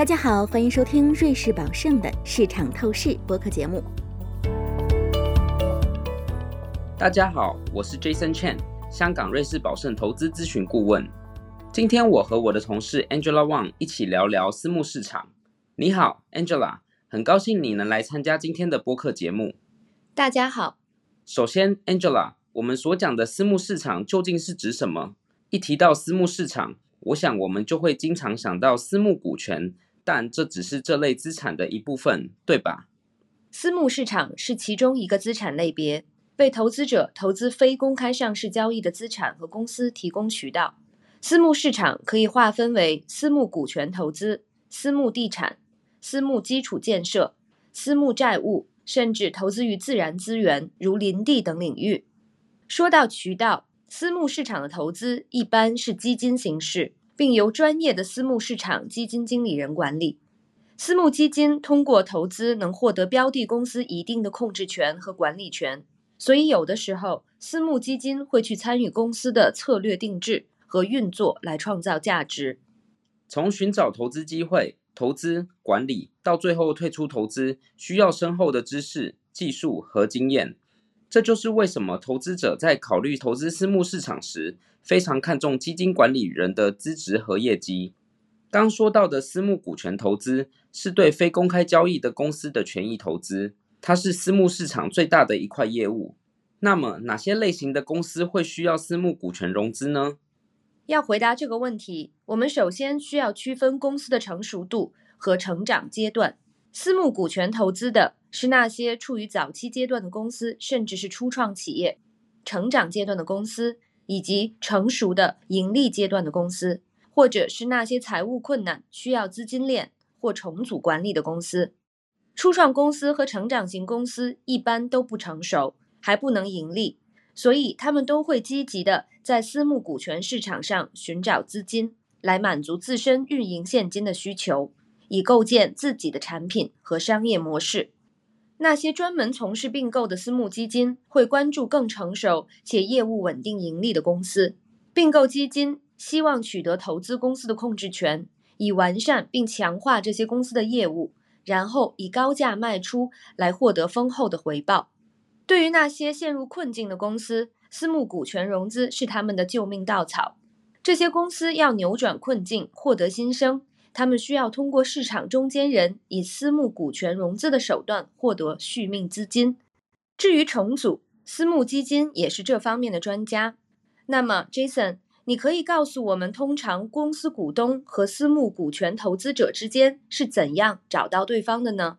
大家好，欢迎收听瑞士宝盛的市场透视播客节目。大家好，我是 Jason Chen，香港瑞士宝盛投资咨询顾问。今天我和我的同事 Angela Wang 一起聊聊私募市场。你好，Angela，很高兴你能来参加今天的播客节目。大家好。首先，Angela，我们所讲的私募市场究竟是指什么？一提到私募市场，我想我们就会经常想到私募股权。但这只是这类资产的一部分，对吧？私募市场是其中一个资产类别，为投资者投资非公开上市交易的资产和公司提供渠道。私募市场可以划分为私募股权投资、私募地产、私募基础建设、私募债务，甚至投资于自然资源如林地等领域。说到渠道，私募市场的投资一般是基金形式。并由专业的私募市场基金经理人管理。私募基金通过投资能获得标的公司一定的控制权和管理权，所以有的时候私募基金会去参与公司的策略定制和运作，来创造价值。从寻找投资机会、投资管理到最后退出投资，需要深厚的知识、技术和经验。这就是为什么投资者在考虑投资私募市场时。非常看重基金管理人的资质和业绩。刚说到的私募股权投资是对非公开交易的公司的权益投资，它是私募市场最大的一块业务。那么，哪些类型的公司会需要私募股权融资呢？要回答这个问题，我们首先需要区分公司的成熟度和成长阶段。私募股权投资的是那些处于早期阶段的公司，甚至是初创企业；成长阶段的公司。以及成熟的盈利阶段的公司，或者是那些财务困难、需要资金链或重组管理的公司。初创公司和成长型公司一般都不成熟，还不能盈利，所以他们都会积极的在私募股权市场上寻找资金，来满足自身运营现金的需求，以构建自己的产品和商业模式。那些专门从事并购的私募基金会关注更成熟且业务稳定盈利的公司。并购基金希望取得投资公司的控制权，以完善并强化这些公司的业务，然后以高价卖出来获得丰厚的回报。对于那些陷入困境的公司，私募股权融资是他们的救命稻草。这些公司要扭转困境，获得新生。他们需要通过市场中间人以私募股权融资的手段获得续命资金。至于重组，私募基金也是这方面的专家。那么，Jason，你可以告诉我们，通常公司股东和私募股权投资者之间是怎样找到对方的呢？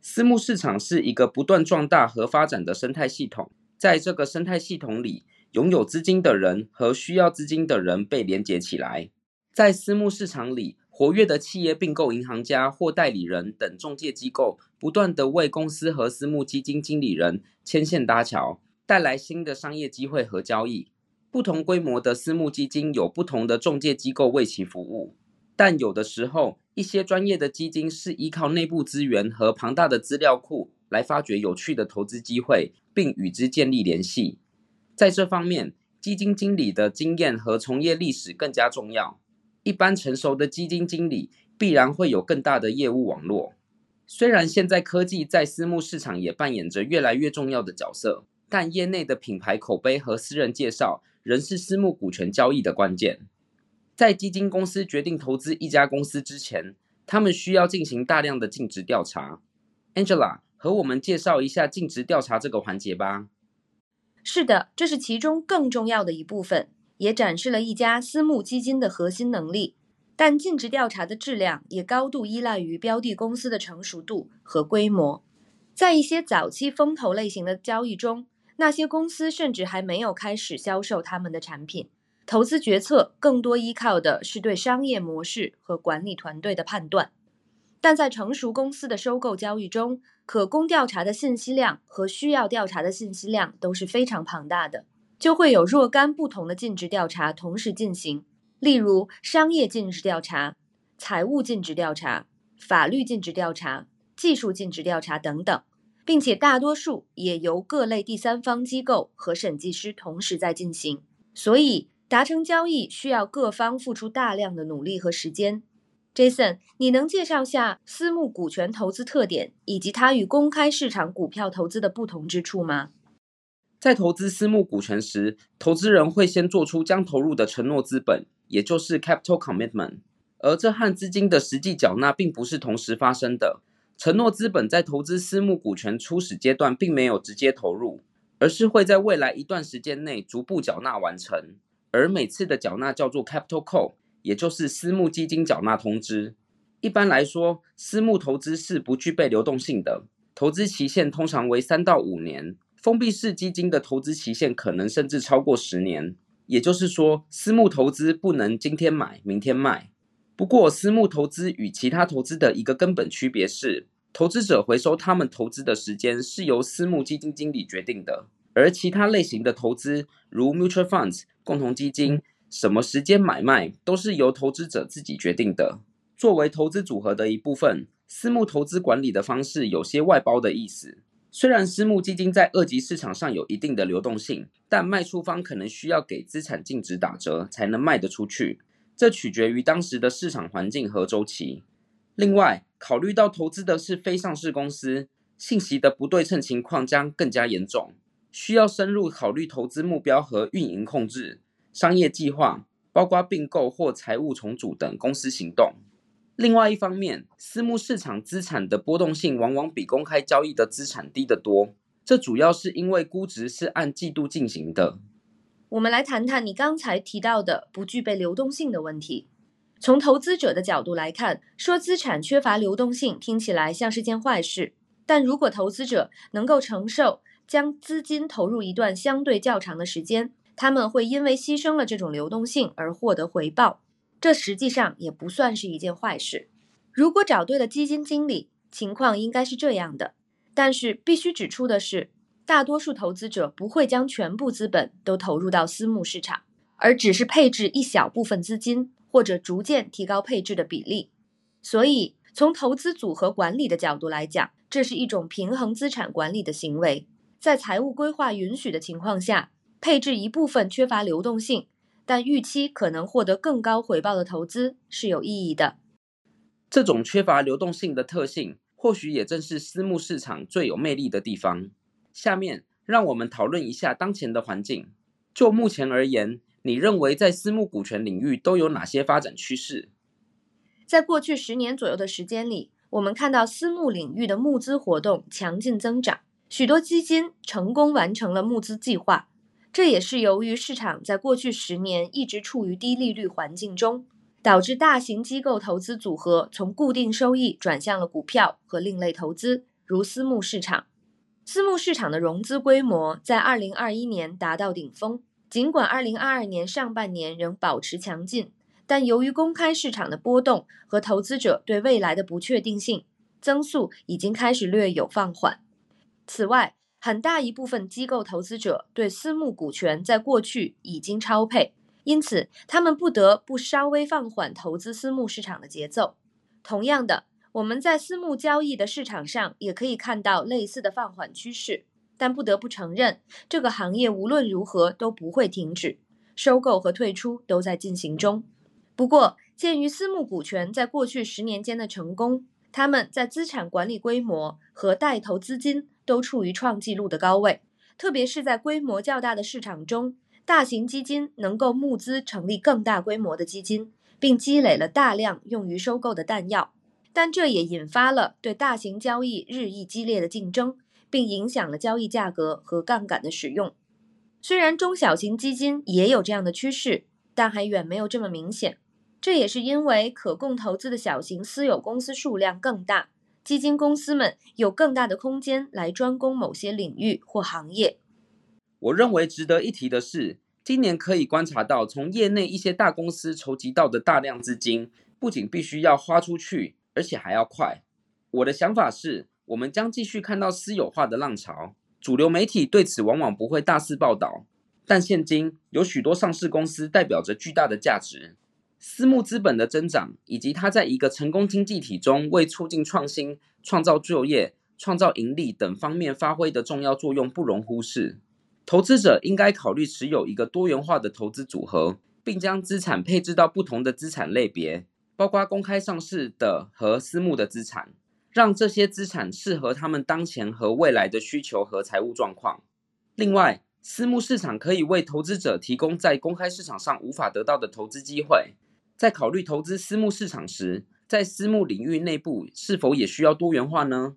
私募市场是一个不断壮大和发展的生态系统，在这个生态系统里，拥有资金的人和需要资金的人被连接起来，在私募市场里。活跃的企业并购银行家或代理人等中介机构，不断地为公司和私募基金经理人牵线搭桥，带来新的商业机会和交易。不同规模的私募基金有不同的中介机构为其服务，但有的时候，一些专业的基金是依靠内部资源和庞大的资料库来发掘有趣的投资机会，并与之建立联系。在这方面，基金经理的经验和从业历史更加重要。一般成熟的基金经理必然会有更大的业务网络。虽然现在科技在私募市场也扮演着越来越重要的角色，但业内的品牌口碑和私人介绍仍是私募股权交易的关键。在基金公司决定投资一家公司之前，他们需要进行大量的尽职调查。Angela 和我们介绍一下尽职调查这个环节吧。是的，这是其中更重要的一部分。也展示了一家私募基金的核心能力，但尽职调查的质量也高度依赖于标的公司的成熟度和规模。在一些早期风投类型的交易中，那些公司甚至还没有开始销售他们的产品，投资决策更多依靠的是对商业模式和管理团队的判断。但在成熟公司的收购交易中，可供调查的信息量和需要调查的信息量都是非常庞大的。就会有若干不同的尽职调查同时进行，例如商业尽职调查、财务尽职调查、法律尽职调查、技术尽职调查等等，并且大多数也由各类第三方机构和审计师同时在进行。所以，达成交易需要各方付出大量的努力和时间。Jason，你能介绍下私募股权投资特点以及它与公开市场股票投资的不同之处吗？在投资私募股权时，投资人会先做出将投入的承诺资本，也就是 capital commitment，而这和资金的实际缴纳并不是同时发生的。承诺资本在投资私募股权初始阶段并没有直接投入，而是会在未来一段时间内逐步缴纳完成，而每次的缴纳叫做 capital call。也就是私募基金缴纳通知。一般来说，私募投资是不具备流动性的，投资期限通常为三到五年。封闭式基金的投资期限可能甚至超过十年。也就是说，私募投资不能今天买明天卖。不过，私募投资与其他投资的一个根本区别是，投资者回收他们投资的时间是由私募基金经理决定的，而其他类型的投资，如 mutual funds 共同基金。什么时间买卖都是由投资者自己决定的。作为投资组合的一部分，私募投资管理的方式有些外包的意思。虽然私募基金在二级市场上有一定的流动性，但卖出方可能需要给资产净值打折才能卖得出去，这取决于当时的市场环境和周期。另外，考虑到投资的是非上市公司，信息的不对称情况将更加严重，需要深入考虑投资目标和运营控制。商业计划包括并购或财务重组等公司行动。另外一方面，私募市场资产的波动性往往比公开交易的资产低得多。这主要是因为估值是按季度进行的。我们来谈谈你刚才提到的不具备流动性的问题。从投资者的角度来看，说资产缺乏流动性听起来像是件坏事。但如果投资者能够承受将资金投入一段相对较长的时间，他们会因为牺牲了这种流动性而获得回报，这实际上也不算是一件坏事。如果找对了基金经理，情况应该是这样的。但是必须指出的是，大多数投资者不会将全部资本都投入到私募市场，而只是配置一小部分资金，或者逐渐提高配置的比例。所以，从投资组合管理的角度来讲，这是一种平衡资产管理的行为，在财务规划允许的情况下。配置一部分缺乏流动性，但预期可能获得更高回报的投资是有意义的。这种缺乏流动性的特性，或许也正是私募市场最有魅力的地方。下面让我们讨论一下当前的环境。就目前而言，你认为在私募股权领域都有哪些发展趋势？在过去十年左右的时间里，我们看到私募领域的募资活动强劲增长，许多基金成功完成了募资计划。这也是由于市场在过去十年一直处于低利率环境中，导致大型机构投资组合从固定收益转向了股票和另类投资，如私募市场。私募市场的融资规模在2021年达到顶峰，尽管2022年上半年仍保持强劲，但由于公开市场的波动和投资者对未来的不确定性，增速已经开始略有放缓。此外，很大一部分机构投资者对私募股权在过去已经超配，因此他们不得不稍微放缓投资私募市场的节奏。同样的，我们在私募交易的市场上也可以看到类似的放缓趋势。但不得不承认，这个行业无论如何都不会停止，收购和退出都在进行中。不过，鉴于私募股权在过去十年间的成功，他们在资产管理规模和带投资金。都处于创纪录的高位，特别是在规模较大的市场中，大型基金能够募资成立更大规模的基金，并积累了大量用于收购的弹药。但这也引发了对大型交易日益激烈的竞争，并影响了交易价格和杠杆的使用。虽然中小型基金也有这样的趋势，但还远没有这么明显。这也是因为可供投资的小型私有公司数量更大。基金公司们有更大的空间来专攻某些领域或行业。我认为值得一提的是，今年可以观察到，从业内一些大公司筹集到的大量资金，不仅必须要花出去，而且还要快。我的想法是，我们将继续看到私有化的浪潮。主流媒体对此往往不会大肆报道，但现今有许多上市公司代表着巨大的价值。私募资本的增长，以及它在一个成功经济体中为促进创新、创造就业、创造盈利等方面发挥的重要作用，不容忽视。投资者应该考虑持有一个多元化的投资组合，并将资产配置到不同的资产类别，包括公开上市的和私募的资产，让这些资产适合他们当前和未来的需求和财务状况。另外，私募市场可以为投资者提供在公开市场上无法得到的投资机会。在考虑投资私募市场时，在私募领域内部是否也需要多元化呢？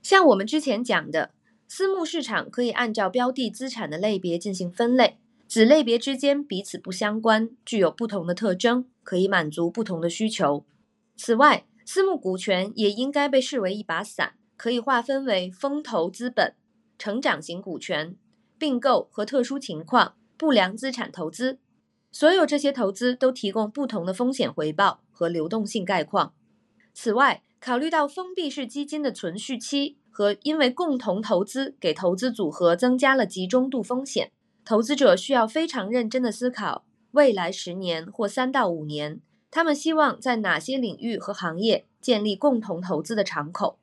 像我们之前讲的，私募市场可以按照标的资产的类别进行分类，子类别之间彼此不相关，具有不同的特征，可以满足不同的需求。此外，私募股权也应该被视为一把伞，可以划分为风投资本、成长型股权。并购和特殊情况不良资产投资，所有这些投资都提供不同的风险回报和流动性概况。此外，考虑到封闭式基金的存续期和因为共同投资给投资组合增加了集中度风险，投资者需要非常认真的思考未来十年或三到五年，他们希望在哪些领域和行业建立共同投资的敞口。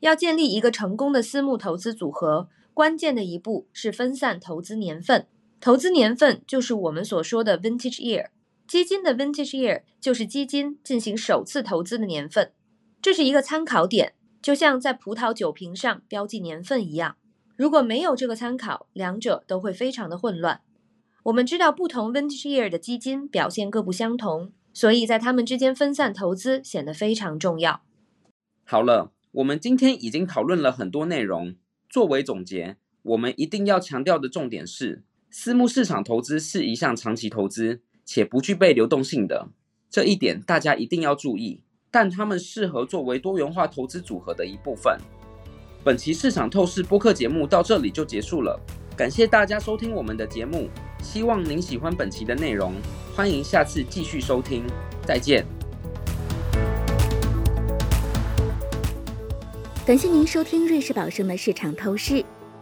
要建立一个成功的私募投资组合。关键的一步是分散投资年份，投资年份就是我们所说的 vintage year。基金的 vintage year 就是基金进行首次投资的年份，这是一个参考点，就像在葡萄酒瓶上标记年份一样。如果没有这个参考，两者都会非常的混乱。我们知道不同 vintage year 的基金表现各不相同，所以在它们之间分散投资显得非常重要。好了，我们今天已经讨论了很多内容。作为总结，我们一定要强调的重点是，私募市场投资是一项长期投资，且不具备流动性的，这一点大家一定要注意。但它们适合作为多元化投资组合的一部分。本期市场透视播客节目到这里就结束了，感谢大家收听我们的节目，希望您喜欢本期的内容，欢迎下次继续收听，再见。感谢您收听瑞士宝盛的市场透视。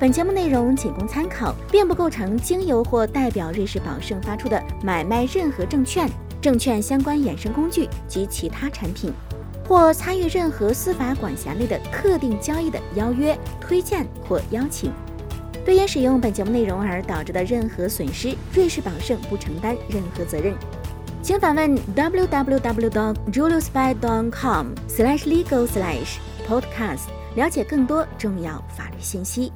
本节目内容仅供参考，并不构成经由或代表瑞士宝盛发出的买卖任何证券、证券相关衍生工具及其他产品，或参与任何司法管辖内的特定交易的邀约、推荐或邀请。对因使用本节目内容而导致的任何损失，瑞士宝盛不承担任何责任。请访问 www.juliusby.com/legal/podcast，了解更多重要法律信息。